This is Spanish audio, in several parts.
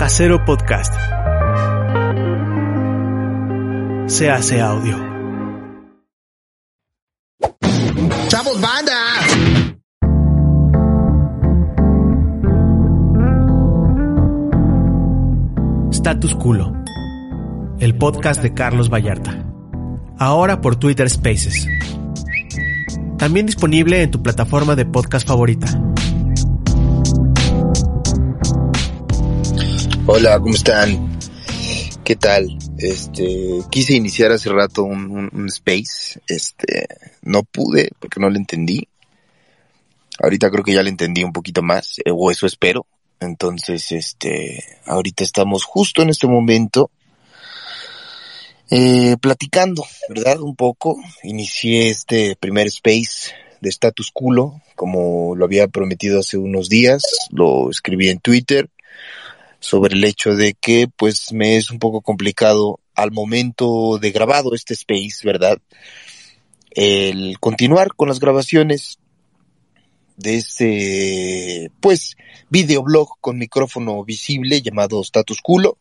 Casero Podcast. Se hace audio. ¡Chavos, banda! Status Culo. El podcast de Carlos Vallarta. Ahora por Twitter Spaces. También disponible en tu plataforma de podcast favorita. Hola, ¿cómo están? ¿Qué tal? Este, quise iniciar hace rato un, space, este, no pude porque no le entendí. Ahorita creo que ya le entendí un poquito más, eh, o eso espero. Entonces, este, ahorita estamos justo en este momento, eh, platicando, ¿verdad? Un poco. Inicié este primer space de status culo, como lo había prometido hace unos días, lo escribí en Twitter sobre el hecho de que pues me es un poco complicado al momento de grabado este space, ¿verdad? El continuar con las grabaciones de este pues videoblog con micrófono visible llamado Status Culo,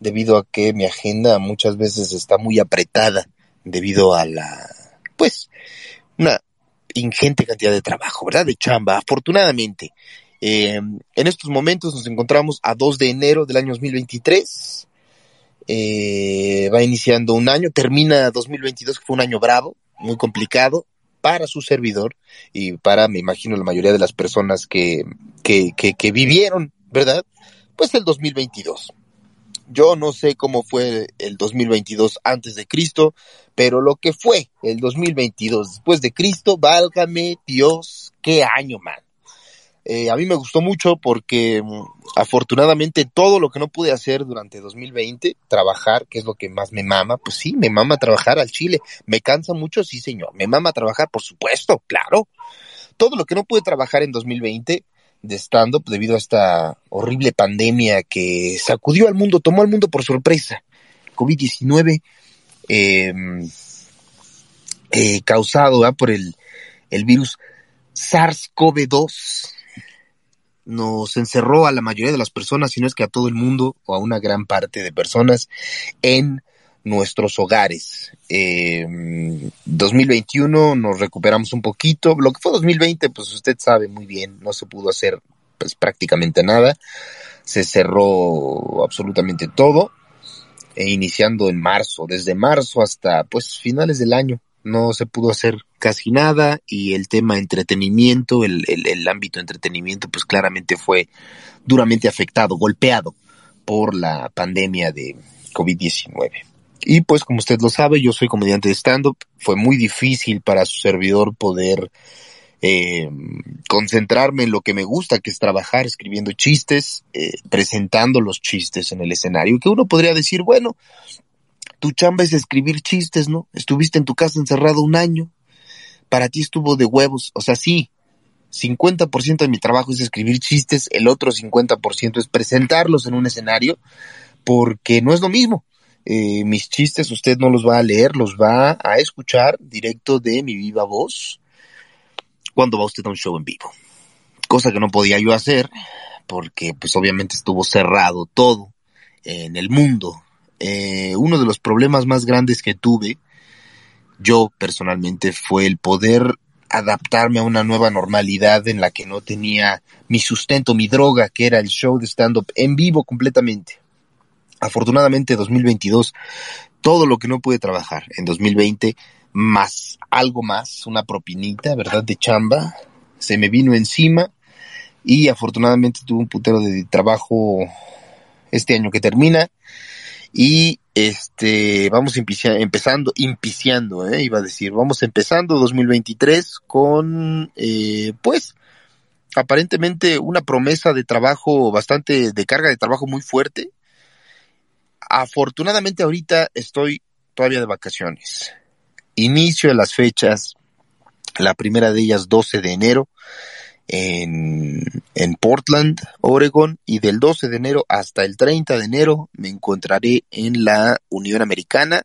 debido a que mi agenda muchas veces está muy apretada debido a la pues una ingente cantidad de trabajo, ¿verdad? De chamba, afortunadamente. Eh, en estos momentos nos encontramos a 2 de enero del año 2023. Eh, va iniciando un año, termina 2022, que fue un año bravo, muy complicado para su servidor y para, me imagino, la mayoría de las personas que, que, que, que vivieron, ¿verdad? Pues el 2022. Yo no sé cómo fue el 2022 antes de Cristo, pero lo que fue el 2022 después de Cristo, válgame Dios, qué año, man. Eh, a mí me gustó mucho porque mm, afortunadamente todo lo que no pude hacer durante 2020, trabajar, que es lo que más me mama, pues sí, me mama trabajar al Chile. Me cansa mucho, sí señor. Me mama trabajar, por supuesto, claro. Todo lo que no pude trabajar en 2020 de stand-up debido a esta horrible pandemia que sacudió al mundo, tomó al mundo por sorpresa. COVID-19 eh, eh, causado ¿verdad? por el virus SARS-CoV-2 nos encerró a la mayoría de las personas, si no es que a todo el mundo o a una gran parte de personas en nuestros hogares. Eh, 2021 nos recuperamos un poquito. Lo que fue 2020, pues usted sabe muy bien, no se pudo hacer pues prácticamente nada. Se cerró absolutamente todo. E iniciando en marzo, desde marzo hasta pues finales del año, no se pudo hacer casi nada y el tema entretenimiento, el, el, ámbito entretenimiento, pues claramente fue duramente afectado, golpeado por la pandemia de COVID-19. Y pues como usted lo sabe, yo soy comediante de stand-up, fue muy difícil para su servidor poder eh, concentrarme en lo que me gusta, que es trabajar escribiendo chistes, eh, presentando los chistes en el escenario, que uno podría decir, bueno, tu chamba es escribir chistes, ¿no? Estuviste en tu casa encerrado un año, para ti estuvo de huevos, o sea, sí, 50% de mi trabajo es escribir chistes, el otro 50% es presentarlos en un escenario, porque no es lo mismo. Eh, mis chistes usted no los va a leer, los va a escuchar directo de mi viva voz cuando va usted a un show en vivo. Cosa que no podía yo hacer, porque pues obviamente estuvo cerrado todo en el mundo. Eh, uno de los problemas más grandes que tuve yo personalmente fue el poder adaptarme a una nueva normalidad en la que no tenía mi sustento, mi droga, que era el show de stand-up en vivo completamente. Afortunadamente 2022, todo lo que no pude trabajar en 2020, más algo más, una propinita, ¿verdad? De chamba, se me vino encima y afortunadamente tuve un putero de trabajo este año que termina y este vamos empezando impiciando eh, iba a decir vamos empezando 2023 con eh, pues aparentemente una promesa de trabajo bastante de carga de trabajo muy fuerte. Afortunadamente ahorita estoy todavía de vacaciones. Inicio de las fechas la primera de ellas 12 de enero en, en Portland, Oregon, y del 12 de enero hasta el 30 de enero me encontraré en la Unión Americana,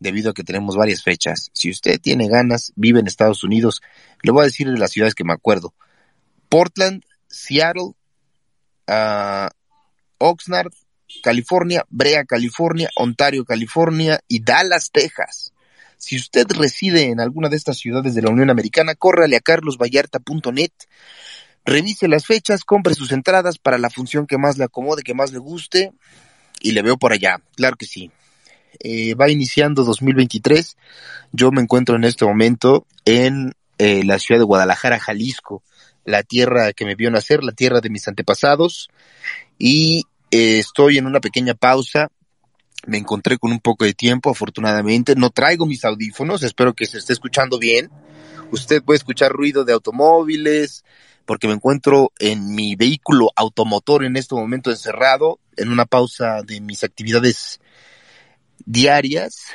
debido a que tenemos varias fechas. Si usted tiene ganas, vive en Estados Unidos, le voy a decir de las ciudades que me acuerdo. Portland, Seattle, uh, Oxnard, California, Brea, California, Ontario, California y Dallas, Texas. Si usted reside en alguna de estas ciudades de la Unión Americana, córrale a carlosvallarta.net, revise las fechas, compre sus entradas para la función que más le acomode, que más le guste y le veo por allá. Claro que sí. Eh, va iniciando 2023. Yo me encuentro en este momento en eh, la ciudad de Guadalajara, Jalisco, la tierra que me vio nacer, la tierra de mis antepasados. Y eh, estoy en una pequeña pausa. Me encontré con un poco de tiempo, afortunadamente. No traigo mis audífonos, espero que se esté escuchando bien. Usted puede escuchar ruido de automóviles, porque me encuentro en mi vehículo automotor en este momento encerrado, en una pausa de mis actividades diarias.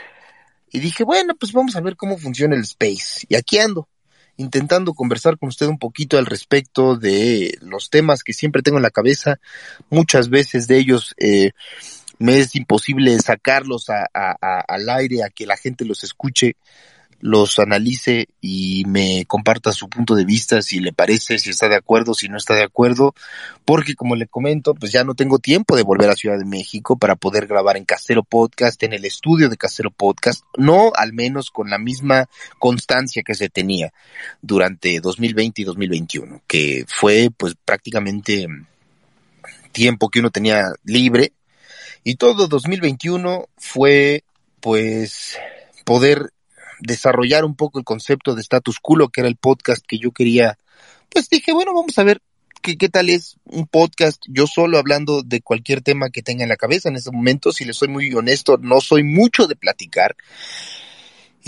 Y dije, bueno, pues vamos a ver cómo funciona el space. Y aquí ando, intentando conversar con usted un poquito al respecto de los temas que siempre tengo en la cabeza. Muchas veces de ellos eh, me es imposible sacarlos a, al aire, a que la gente los escuche los analice y me comparta su punto de vista, si le parece, si está de acuerdo, si no está de acuerdo, porque como le comento, pues ya no tengo tiempo de volver a Ciudad de México para poder grabar en Casero Podcast, en el estudio de Casero Podcast, no al menos con la misma constancia que se tenía durante 2020 y 2021, que fue pues prácticamente tiempo que uno tenía libre y todo 2021 fue pues poder desarrollar un poco el concepto de status quo, que era el podcast que yo quería, pues dije, bueno, vamos a ver qué, qué tal es un podcast yo solo hablando de cualquier tema que tenga en la cabeza en ese momento. Si le soy muy honesto, no soy mucho de platicar.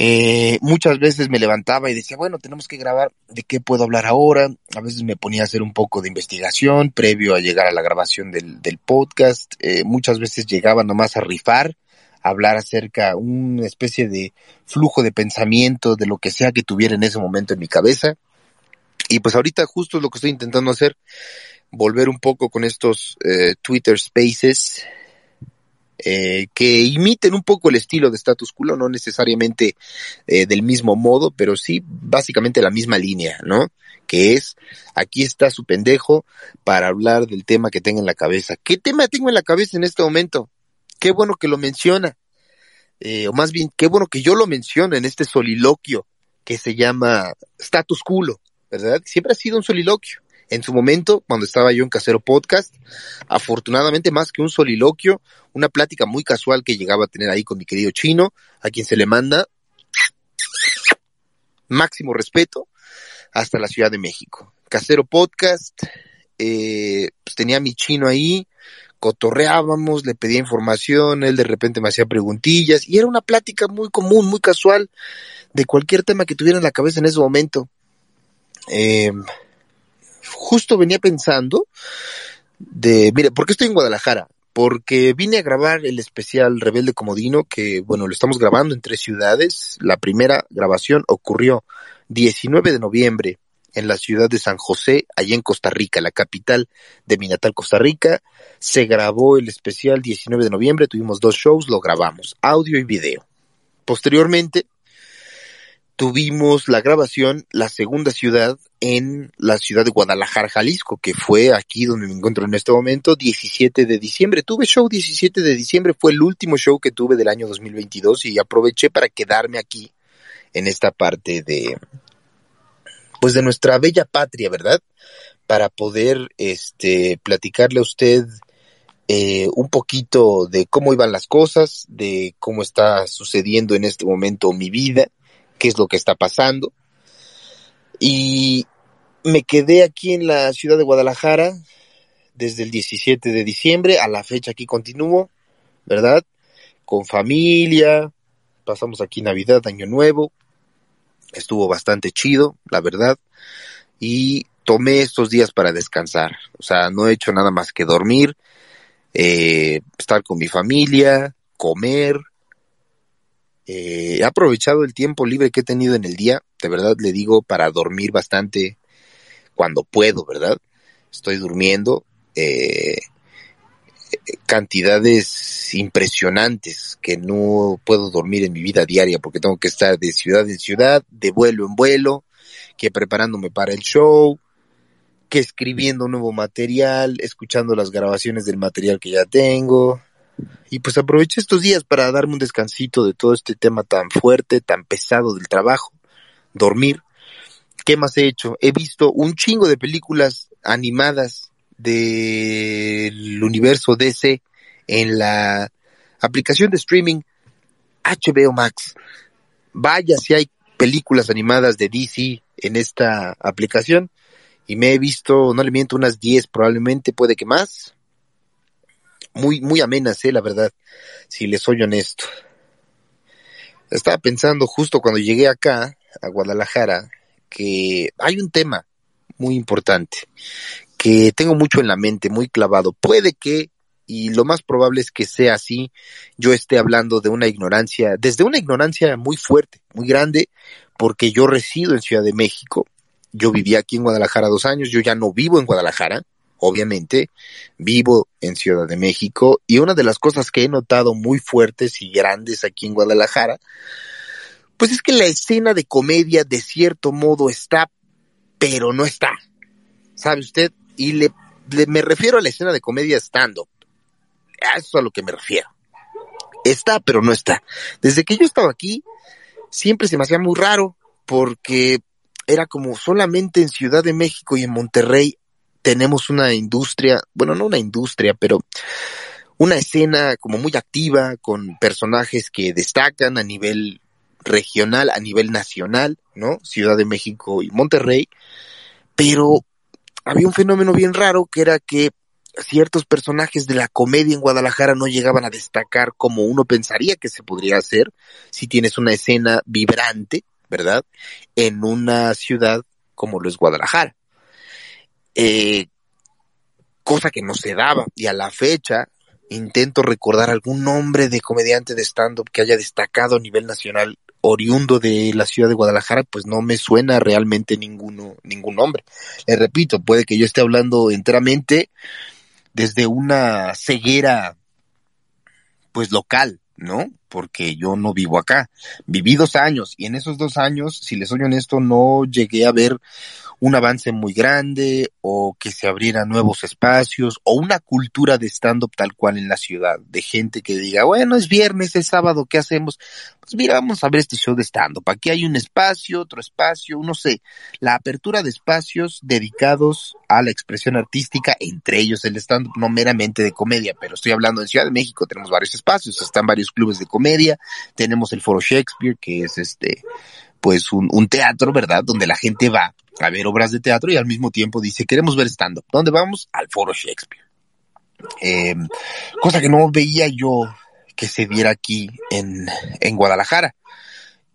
Eh, muchas veces me levantaba y decía, bueno, tenemos que grabar de qué puedo hablar ahora. A veces me ponía a hacer un poco de investigación previo a llegar a la grabación del, del podcast. Eh, muchas veces llegaba nomás a rifar hablar acerca una especie de flujo de pensamiento de lo que sea que tuviera en ese momento en mi cabeza. Y pues ahorita justo es lo que estoy intentando hacer, volver un poco con estos eh, Twitter Spaces eh, que imiten un poco el estilo de Status Quo, no necesariamente eh, del mismo modo, pero sí básicamente la misma línea, ¿no? Que es, aquí está su pendejo para hablar del tema que tenga en la cabeza. ¿Qué tema tengo en la cabeza en este momento? qué bueno que lo menciona, eh, o más bien, qué bueno que yo lo menciono en este soliloquio que se llama status culo, ¿verdad? Siempre ha sido un soliloquio. En su momento, cuando estaba yo en Casero Podcast, afortunadamente más que un soliloquio, una plática muy casual que llegaba a tener ahí con mi querido chino, a quien se le manda máximo respeto hasta la Ciudad de México. Casero Podcast, eh, pues tenía mi chino ahí, cotorreábamos, le pedía información, él de repente me hacía preguntillas y era una plática muy común, muy casual de cualquier tema que tuviera en la cabeza en ese momento. Eh, justo venía pensando de, mire, ¿por qué estoy en Guadalajara? Porque vine a grabar el especial Rebelde Comodino, que bueno, lo estamos grabando en tres ciudades. La primera grabación ocurrió 19 de noviembre en la ciudad de San José, allá en Costa Rica, la capital de mi natal Costa Rica. Se grabó el especial 19 de noviembre, tuvimos dos shows, lo grabamos, audio y video. Posteriormente, tuvimos la grabación, la segunda ciudad, en la ciudad de Guadalajara, Jalisco, que fue aquí donde me encuentro en este momento, 17 de diciembre. Tuve show 17 de diciembre, fue el último show que tuve del año 2022 y aproveché para quedarme aquí en esta parte de, pues de nuestra bella patria, ¿verdad? Para poder este platicarle a usted eh, un poquito de cómo iban las cosas, de cómo está sucediendo en este momento mi vida, qué es lo que está pasando. Y me quedé aquí en la ciudad de Guadalajara desde el 17 de diciembre a la fecha aquí continúo, ¿verdad? Con familia, pasamos aquí Navidad, Año Nuevo, estuvo bastante chido, la verdad, y tomé estos días para descansar, o sea, no he hecho nada más que dormir, eh, estar con mi familia, comer, eh, he aprovechado el tiempo libre que he tenido en el día, de verdad le digo, para dormir bastante cuando puedo, ¿verdad? Estoy durmiendo, eh, cantidades impresionantes que no puedo dormir en mi vida diaria porque tengo que estar de ciudad en ciudad, de vuelo en vuelo, que preparándome para el show, que escribiendo nuevo material, escuchando las grabaciones del material que ya tengo. Y pues aproveché estos días para darme un descansito de todo este tema tan fuerte, tan pesado del trabajo, dormir. ¿Qué más he hecho? He visto un chingo de películas animadas del universo DC en la aplicación de streaming HBO Max. Vaya si hay películas animadas de DC en esta aplicación y me he visto, no le miento, unas 10 probablemente, puede que más. Muy, muy amenas, eh, la verdad, si les soy honesto. Estaba pensando justo cuando llegué acá, a Guadalajara, que hay un tema muy importante que tengo mucho en la mente, muy clavado. Puede que, y lo más probable es que sea así, yo esté hablando de una ignorancia, desde una ignorancia muy fuerte, muy grande, porque yo resido en Ciudad de México, yo viví aquí en Guadalajara dos años, yo ya no vivo en Guadalajara, obviamente, vivo en Ciudad de México y una de las cosas que he notado muy fuertes y grandes aquí en Guadalajara, pues es que la escena de comedia de cierto modo está, pero no está. ¿Sabe usted? Y le, me refiero a la escena de comedia stand-up. A eso a lo que me refiero. Está, pero no está. Desde que yo estaba aquí, siempre se me hacía muy raro porque era como solamente en Ciudad de México y en Monterrey tenemos una industria, bueno, no una industria, pero una escena como muy activa con personajes que destacan a nivel regional, a nivel nacional, ¿no? Ciudad de México y Monterrey, pero había un fenómeno bien raro que era que ciertos personajes de la comedia en Guadalajara no llegaban a destacar como uno pensaría que se podría hacer si tienes una escena vibrante, ¿verdad? En una ciudad como lo es Guadalajara. Eh, cosa que no se daba y a la fecha intento recordar algún nombre de comediante de stand-up que haya destacado a nivel nacional oriundo de la ciudad de Guadalajara, pues no me suena realmente ninguno, ningún nombre. Le repito, puede que yo esté hablando enteramente desde una ceguera, pues local, ¿no? Porque yo no vivo acá. Viví dos años y en esos dos años, si les soy honesto, no llegué a ver un avance muy grande o que se abrieran nuevos espacios o una cultura de stand-up tal cual en la ciudad, de gente que diga, bueno, es viernes, es sábado, ¿qué hacemos? Pues mira, vamos a ver este show de stand-up. Aquí hay un espacio, otro espacio, no sé, la apertura de espacios dedicados a la expresión artística, entre ellos el stand-up, no meramente de comedia, pero estoy hablando en Ciudad de México, tenemos varios espacios, están varios clubes de comedia, tenemos el Foro Shakespeare, que es este, pues un, un teatro, ¿verdad? Donde la gente va a ver obras de teatro y al mismo tiempo dice, queremos ver stand-up. ¿Dónde vamos? Al Foro Shakespeare. Eh, cosa que no veía yo que se diera aquí en, en Guadalajara.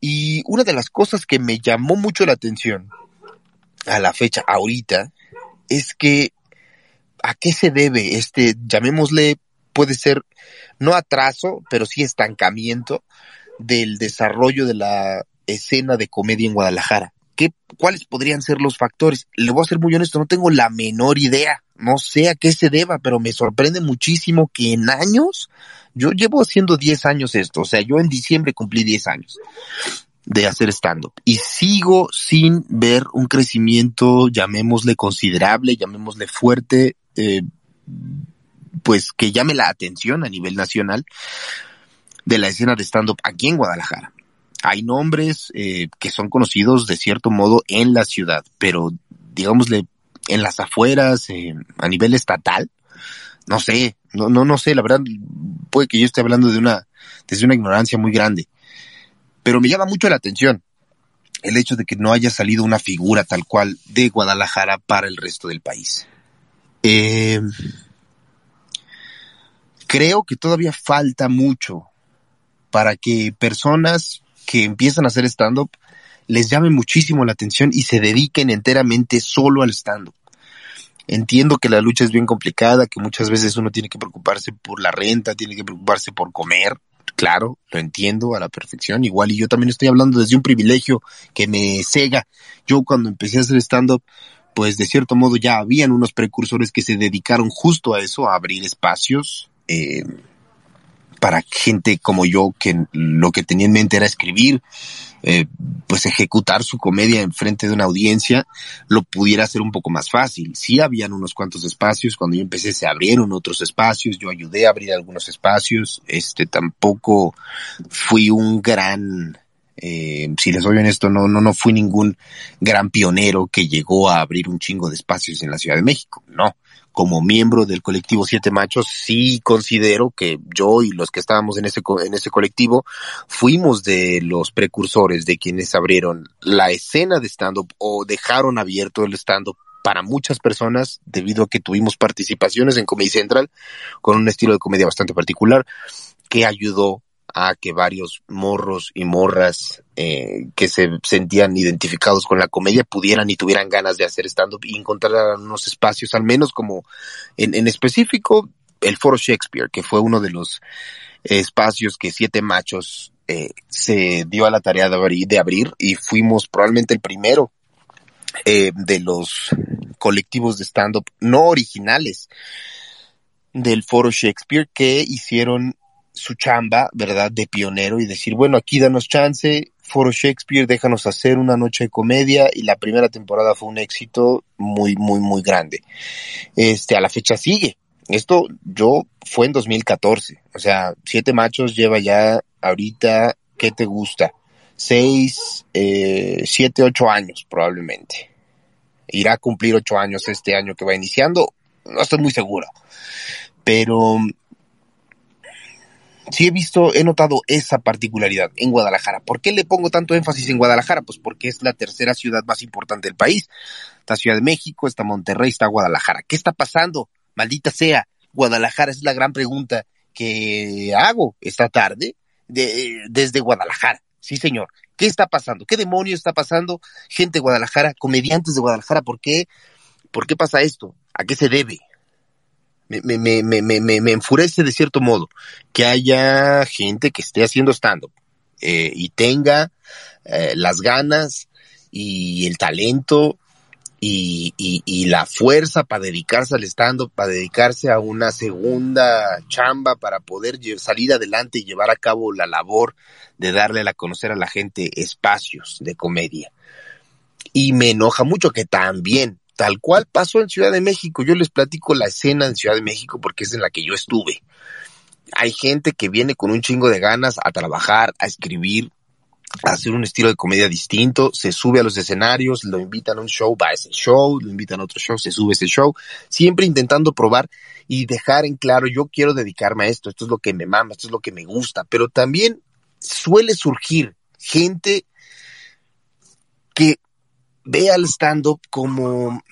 Y una de las cosas que me llamó mucho la atención a la fecha ahorita es que a qué se debe este, llamémosle, puede ser no atraso, pero sí estancamiento del desarrollo de la escena de comedia en Guadalajara. ¿Qué, ¿Cuáles podrían ser los factores? Le voy a ser muy honesto, no tengo la menor idea. No sé a qué se deba, pero me sorprende muchísimo que en años, yo llevo haciendo 10 años esto, o sea, yo en diciembre cumplí 10 años de hacer stand-up y sigo sin ver un crecimiento, llamémosle considerable, llamémosle fuerte, eh, pues que llame la atención a nivel nacional de la escena de stand-up aquí en Guadalajara hay nombres eh, que son conocidos de cierto modo en la ciudad, pero digámosle en las afueras, a nivel estatal, no sé, no, no, no sé, la verdad puede que yo esté hablando de una, desde una ignorancia muy grande, pero me llama mucho la atención el hecho de que no haya salido una figura tal cual de Guadalajara para el resto del país. Eh, creo que todavía falta mucho para que personas que empiezan a hacer stand-up les llame muchísimo la atención y se dediquen enteramente solo al stand-up. Entiendo que la lucha es bien complicada, que muchas veces uno tiene que preocuparse por la renta, tiene que preocuparse por comer, claro, lo entiendo a la perfección, igual y yo también estoy hablando desde un privilegio que me cega. Yo cuando empecé a hacer stand-up, pues de cierto modo ya habían unos precursores que se dedicaron justo a eso, a abrir espacios, eh, para gente como yo que lo que tenía en mente era escribir, eh, pues ejecutar su comedia en frente de una audiencia lo pudiera hacer un poco más fácil. Sí habían unos cuantos espacios, cuando yo empecé se abrieron otros espacios, yo ayudé a abrir algunos espacios, este tampoco fui un gran eh, si les soy honesto, no, no, no fui ningún gran pionero que llegó a abrir un chingo de espacios en la Ciudad de México. No. Como miembro del colectivo Siete Machos, sí considero que yo y los que estábamos en ese, en ese colectivo fuimos de los precursores de quienes abrieron la escena de stand-up o dejaron abierto el stand-up para muchas personas debido a que tuvimos participaciones en Comedy Central con un estilo de comedia bastante particular que ayudó a que varios morros y morras eh, que se sentían identificados con la comedia pudieran y tuvieran ganas de hacer stand-up y encontraran unos espacios, al menos como en, en específico el Foro Shakespeare, que fue uno de los espacios que Siete Machos eh, se dio a la tarea de abrir, de abrir y fuimos probablemente el primero eh, de los colectivos de stand-up no originales del Foro Shakespeare que hicieron su chamba, ¿verdad? De pionero y decir, bueno, aquí danos chance, Foro Shakespeare, déjanos hacer una noche de comedia y la primera temporada fue un éxito muy, muy, muy grande. Este, a la fecha sigue. Esto yo fue en 2014. O sea, Siete Machos lleva ya ahorita, ¿qué te gusta? Seis, eh, siete, ocho años probablemente. Irá a cumplir ocho años este año que va iniciando. No estoy muy seguro. Pero sí he visto, he notado esa particularidad en Guadalajara. ¿Por qué le pongo tanto énfasis en Guadalajara? Pues porque es la tercera ciudad más importante del país. Está Ciudad de México, está Monterrey, está Guadalajara. ¿Qué está pasando? Maldita sea, Guadalajara es la gran pregunta que hago esta tarde de, desde Guadalajara. Sí, señor. ¿Qué está pasando? ¿Qué demonio está pasando? Gente de Guadalajara, comediantes de Guadalajara, ¿por qué? ¿Por qué pasa esto? ¿A qué se debe? Me, me, me, me, enfurece de cierto modo que haya gente que esté haciendo stand-up eh, y tenga eh, las ganas y el talento y, y, y la fuerza para dedicarse al stand-up, para dedicarse a una segunda chamba, para poder salir adelante y llevar a cabo la labor de darle a conocer a la gente espacios de comedia. Y me enoja mucho que también tal cual pasó en Ciudad de México. Yo les platico la escena en Ciudad de México porque es en la que yo estuve. Hay gente que viene con un chingo de ganas a trabajar, a escribir, a hacer un estilo de comedia distinto, se sube a los escenarios, lo invitan a un show, va a ese show, lo invitan a otro show, se sube a ese show, siempre intentando probar y dejar en claro, yo quiero dedicarme a esto, esto es lo que me mama, esto es lo que me gusta, pero también suele surgir gente que ve al stand-up como,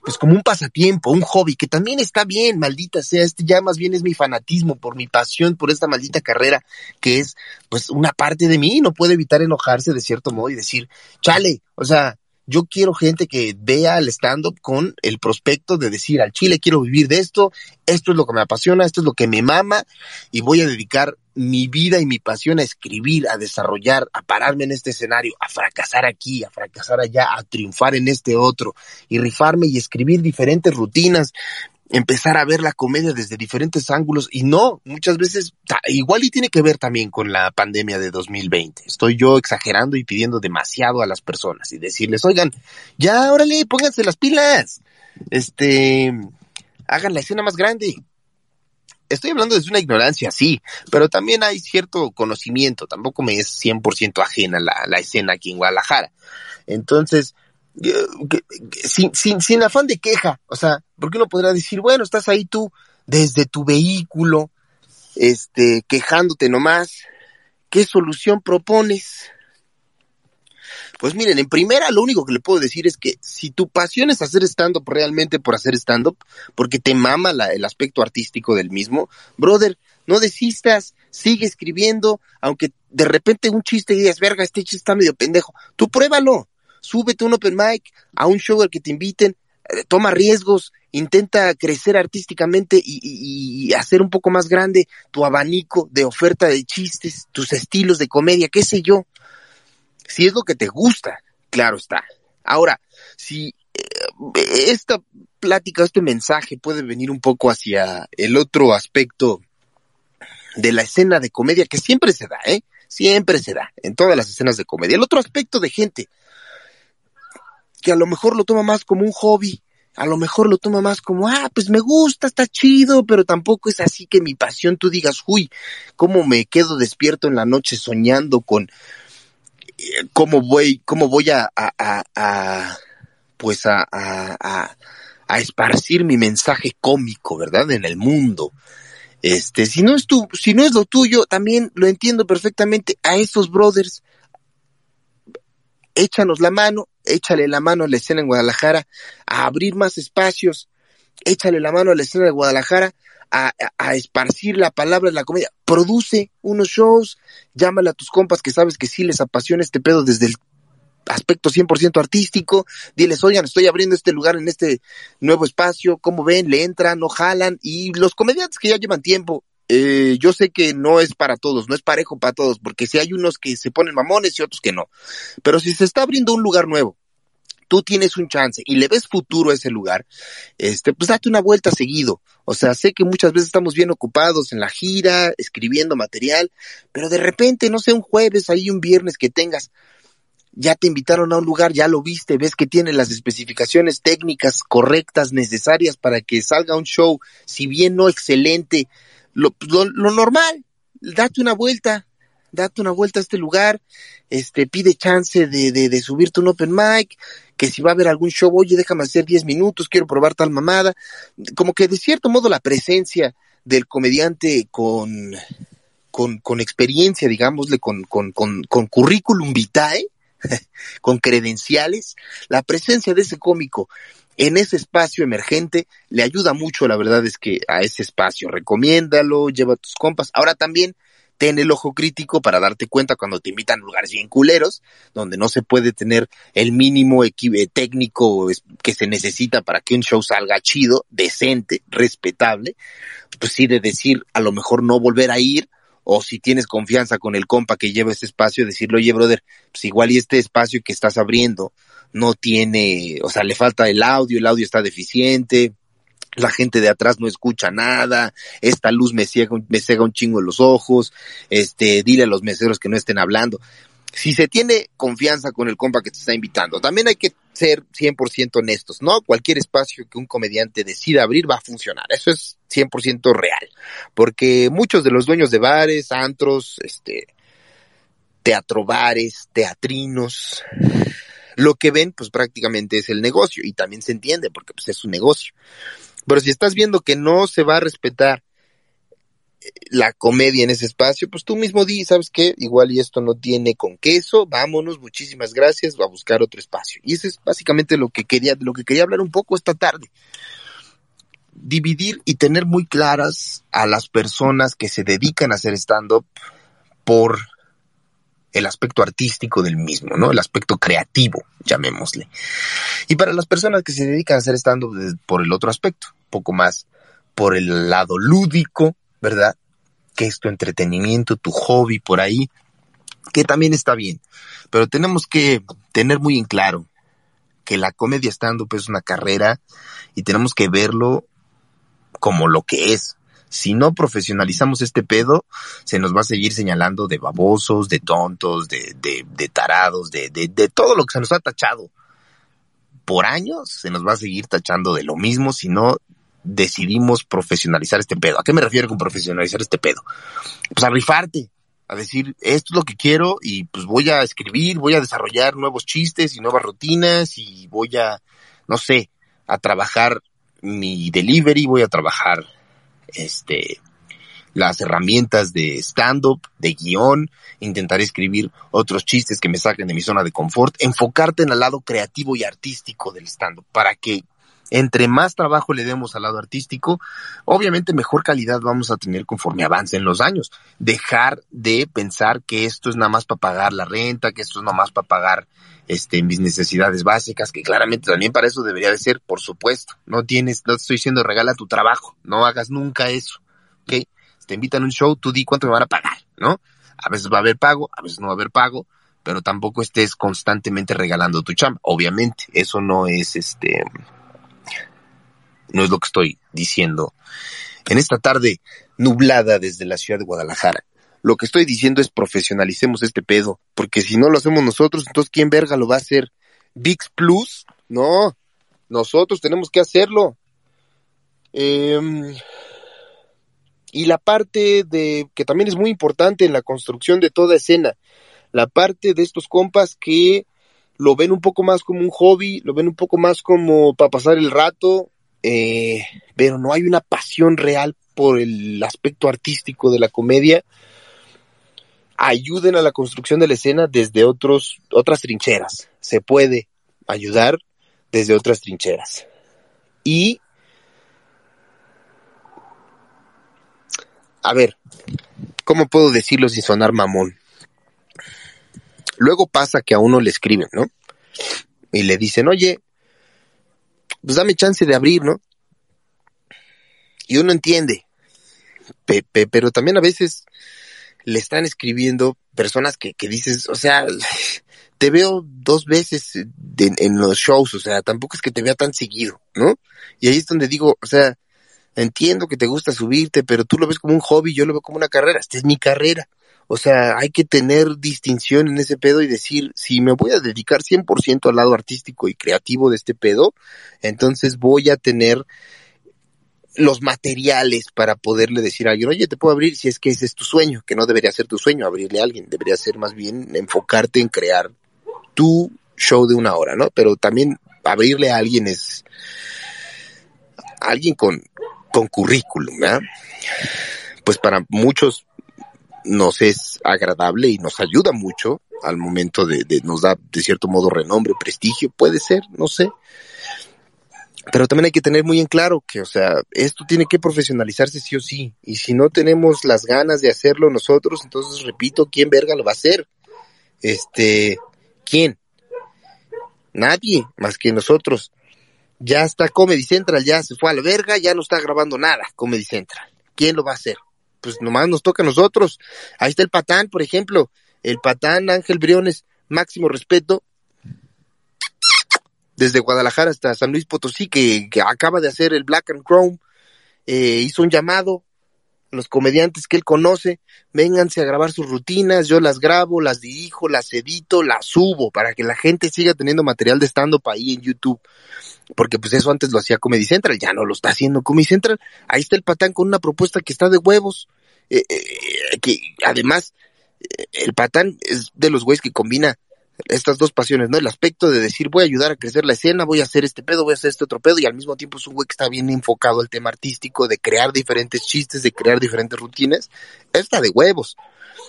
pues como un pasatiempo, un hobby, que también está bien, maldita sea, este ya más bien es mi fanatismo por mi pasión por esta maldita carrera, que es pues una parte de mí, no puede evitar enojarse de cierto modo y decir, chale, o sea, yo quiero gente que vea el stand-up con el prospecto de decir al Chile quiero vivir de esto, esto es lo que me apasiona, esto es lo que me mama y voy a dedicar mi vida y mi pasión a escribir, a desarrollar, a pararme en este escenario, a fracasar aquí, a fracasar allá, a triunfar en este otro y rifarme y escribir diferentes rutinas empezar a ver la comedia desde diferentes ángulos y no, muchas veces igual y tiene que ver también con la pandemia de 2020. Estoy yo exagerando y pidiendo demasiado a las personas y decirles, oigan, ya, órale, pónganse las pilas. Este, hagan la escena más grande. Estoy hablando desde una ignorancia, sí, pero también hay cierto conocimiento, tampoco me es 100% ajena la, la escena aquí en Guadalajara. Entonces, sin, sin, sin afán de queja, o sea, porque uno podrá decir, bueno, estás ahí tú desde tu vehículo, este, quejándote nomás, ¿qué solución propones? Pues miren, en primera lo único que le puedo decir es que si tu pasión es hacer stand-up realmente por hacer stand-up, porque te mama el aspecto artístico del mismo, brother, no desistas, sigue escribiendo, aunque de repente un chiste y digas, verga, este chiste está medio pendejo, tú pruébalo, súbete un open mic, a un show al que te inviten, eh, toma riesgos, intenta crecer artísticamente y, hacer un poco más grande tu abanico de oferta de chistes, tus estilos de comedia, qué sé yo. Si es lo que te gusta, claro está. Ahora, si eh, esta plática, este mensaje puede venir un poco hacia el otro aspecto de la escena de comedia que siempre se da, ¿eh? Siempre se da, en todas las escenas de comedia. El otro aspecto de gente que a lo mejor lo toma más como un hobby, a lo mejor lo toma más como, ah, pues me gusta, está chido, pero tampoco es así que mi pasión tú digas, uy, cómo me quedo despierto en la noche soñando con eh, cómo voy, cómo voy a, a, a, pues a, a, a, esparcir mi mensaje cómico, ¿verdad? En el mundo. Este, si no es tu, si no es lo tuyo, también lo entiendo perfectamente. A esos brothers, échanos la mano, échale la mano a la escena en Guadalajara a abrir más espacios, échale la mano a la escena de Guadalajara a, a, esparcir la palabra de la comedia. Produce unos shows, llámale a tus compas que sabes que sí les apasiona este pedo desde el aspecto 100% artístico, diles, oigan, estoy abriendo este lugar en este nuevo espacio, ¿cómo ven? Le entran, no jalan, y los comediantes que ya llevan tiempo, eh, yo sé que no es para todos, no es parejo para todos, porque si hay unos que se ponen mamones y otros que no. Pero si se está abriendo un lugar nuevo, tú tienes un chance y le ves futuro a ese lugar, este, pues date una vuelta seguido. O sea, sé que muchas veces estamos bien ocupados en la gira, escribiendo material, pero de repente, no sé, un jueves, ahí un viernes que tengas, ya te invitaron a un lugar, ya lo viste, ves que tiene las especificaciones técnicas correctas, necesarias para que salga un show, si bien no excelente, lo, lo, normal, date una vuelta, date una vuelta a este lugar, este, pide chance de, de, de subirte un open mic, que si va a haber algún show, oye, déjame hacer 10 minutos, quiero probar tal mamada. Como que de cierto modo la presencia del comediante con, con, con experiencia, digámosle, con, con, con, con currículum vitae, con credenciales, la presencia de ese cómico en ese espacio emergente le ayuda mucho, la verdad es que a ese espacio, recomiéndalo, lleva a tus compas. Ahora también ten el ojo crítico para darte cuenta cuando te invitan a lugares bien culeros, donde no se puede tener el mínimo técnico que se necesita para que un show salga chido, decente, respetable, pues sí de decir a lo mejor no volver a ir, o si tienes confianza con el compa que lleva ese espacio, decirle, oye, brother, pues igual y este espacio que estás abriendo no tiene, o sea, le falta el audio, el audio está deficiente, la gente de atrás no escucha nada, esta luz me ciega, me ciega un chingo en los ojos, este, dile a los meseros que no estén hablando. Si se tiene confianza con el compa que te está invitando, también hay que ser 100% honestos, ¿no? Cualquier espacio que un comediante decida abrir va a funcionar, eso es 100% real, porque muchos de los dueños de bares, antros, este, teatrobares, teatrinos, lo que ven pues prácticamente es el negocio y también se entiende porque pues es un negocio. Pero si estás viendo que no se va a respetar eh, la comedia en ese espacio, pues tú mismo di, ¿sabes qué? Igual y esto no tiene con queso, vámonos, muchísimas gracias, va a buscar otro espacio. Y eso es básicamente lo que quería, lo que quería hablar un poco esta tarde. Dividir y tener muy claras a las personas que se dedican a hacer stand-up por el aspecto artístico del mismo, ¿no? El aspecto creativo, llamémosle. Y para las personas que se dedican a hacer stand-up por el otro aspecto, poco más por el lado lúdico, ¿verdad? Que es tu entretenimiento, tu hobby por ahí, que también está bien. Pero tenemos que tener muy en claro que la comedia stand-up es una carrera y tenemos que verlo como lo que es, si no profesionalizamos este pedo, se nos va a seguir señalando de babosos, de tontos, de, de, de tarados, de, de, de todo lo que se nos ha tachado. Por años se nos va a seguir tachando de lo mismo si no decidimos profesionalizar este pedo. ¿A qué me refiero con profesionalizar este pedo? Pues a rifarte, a decir, esto es lo que quiero y pues voy a escribir, voy a desarrollar nuevos chistes y nuevas rutinas y voy a, no sé, a trabajar mi delivery, voy a trabajar este, las herramientas de stand-up, de guion, intentar escribir otros chistes que me saquen de mi zona de confort, enfocarte en el lado creativo y artístico del stand-up para que entre más trabajo le demos al lado artístico, obviamente mejor calidad vamos a tener conforme avancen los años. Dejar de pensar que esto es nada más para pagar la renta, que esto es nada más para pagar este, mis necesidades básicas, que claramente también para eso debería de ser, por supuesto. No tienes, no te estoy diciendo regala tu trabajo, no hagas nunca eso, ¿ok? Si te invitan a un show, tú di cuánto me van a pagar, ¿no? A veces va a haber pago, a veces no va a haber pago, pero tampoco estés constantemente regalando tu chamba. Obviamente, eso no es este, no es lo que estoy diciendo. En esta tarde nublada desde la ciudad de Guadalajara, Lo que estoy diciendo es profesionalicemos este pedo, porque si no lo hacemos nosotros, entonces ¿quién verga lo va a hacer? VIX Plus, no, nosotros tenemos que hacerlo. Em, y la parte de, que también es muy importante en la construcción de toda escena, la parte de estos compas que lo ven un poco más como un hobby, lo ven un poco más como para pasar el rato, eh, pero no hay una pasión real por el aspecto artístico de la comedia. Ayuden a la construcción de la escena desde otros, otras trincheras. Se puede ayudar desde otras trincheras. Y a ver, ¿cómo puedo decirlo sin sonar mamón? Luego pasa que a uno le escriben, ¿no? Y le dicen, oye, pues dame chance de abrir, ¿no? Y uno entiende, pero también a veces le están escribiendo personas que, que dices, o sea, te veo dos veces en los shows, o sea, tampoco es que te vea tan seguido, ¿no? Y ahí es donde digo, o sea, entiendo que te gusta subirte, pero tú lo ves como un hobby, yo lo veo como una carrera, esta es mi carrera. O sea, hay que tener distinción en ese pedo y decir, si me voy a dedicar 100% al lado artístico y creativo de este pedo, entonces voy a tener los materiales para poderle decir a alguien, oye, te puedo abrir si es que ese es tu sueño, que no debería ser tu sueño abrirle a alguien, debería ser más bien enfocarte en crear tu show de una hora, ¿no? Pero también abrirle a alguien es alguien con, con currículum, ¿verdad? Pues para muchos nos es agradable y nos ayuda mucho al momento de, de, nos da de cierto modo renombre, prestigio, puede ser, no sé. Pero también hay que tener muy en claro que, o sea, esto tiene que profesionalizarse sí o sí. Y si no tenemos las ganas de hacerlo nosotros, entonces repito, ¿quién verga lo va a hacer? Este, ¿quién? Nadie más que nosotros. Ya está Comedy Central, ya se fue a la verga, ya no está grabando nada Comedy Central. ¿Quién lo va a hacer? Pues nomás nos toca a nosotros. Ahí está el patán, por ejemplo, el patán Ángel Briones, máximo respeto, desde Guadalajara hasta San Luis Potosí, que, acaba de hacer el Black and Chrome, eh, hizo un llamado los comediantes que él conoce, vénganse a grabar sus rutinas, yo las grabo, las dirijo, las edito, las subo, para que la gente siga teniendo material de stand-up ahí en YouTube porque pues eso antes lo hacía Comedy Central, ya no lo está haciendo Comedy Central. Ahí está el patán con una propuesta que está de huevos, eh, eh, que además eh, el patán es de los güeyes que combina estas dos pasiones, ¿no? El aspecto de decir voy a ayudar a crecer la escena, voy a hacer este pedo, voy a hacer este otro pedo y al mismo tiempo es un güey que está bien enfocado al tema artístico, de crear diferentes chistes, de crear diferentes rutinas. Está de huevos.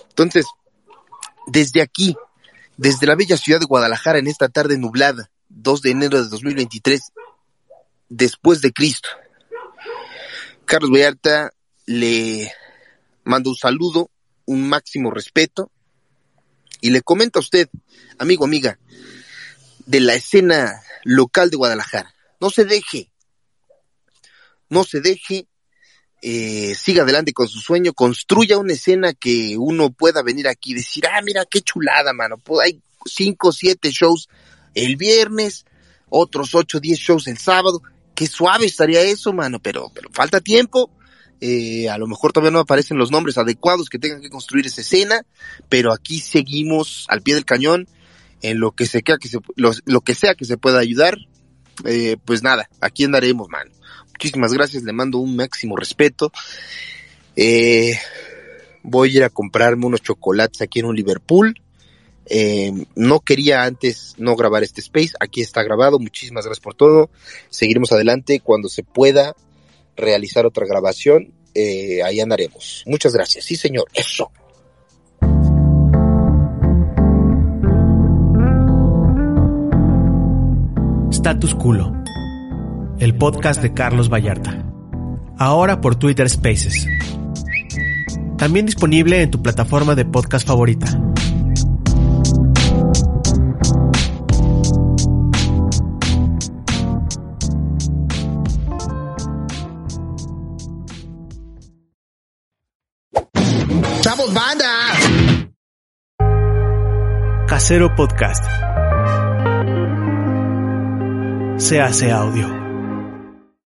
Entonces, desde aquí, desde la bella ciudad de Guadalajara en esta tarde nublada, 2 de enero de 2023, después de Cristo. Carlos Vallarta le mando un saludo, un máximo respeto y le comento a usted, amigo, amiga, de la escena local de Guadalajara. No se deje, no se deje, eh, siga adelante con su sueño, construya una escena que uno pueda venir aquí y decir, ah, mira, qué chulada, mano, pues hay cinco, siete shows el viernes, otros 8, 10 shows el sábado. Qué suave estaría eso, mano, pero falta tiempo. Eh, a lo mejor todavía no aparecen los nombres adecuados que tengan que construir esa escena, pero aquí seguimos al pie del cañón en lo que, se, que lo, que sea que se pueda ayudar. Eh, pues nada, aquí andaremos, mano. Muchísimas gracias, le mando un máximo respeto. Eh, voy a ir a comprarme unos chocolates aquí en un Liverpool. Eh, no quería antes no grabar este space, aquí está grabado, muchísimas gracias por todo. Seguiremos adelante cuando se pueda realizar otra grabación, eh, ahí andaremos. Muchas gracias, sí señor, eso. Status Culo, el podcast de Carlos Vallarta. Ahora por Twitter Spaces. También disponible en tu plataforma de podcast favorita. Casero Podcast. Se hace audio.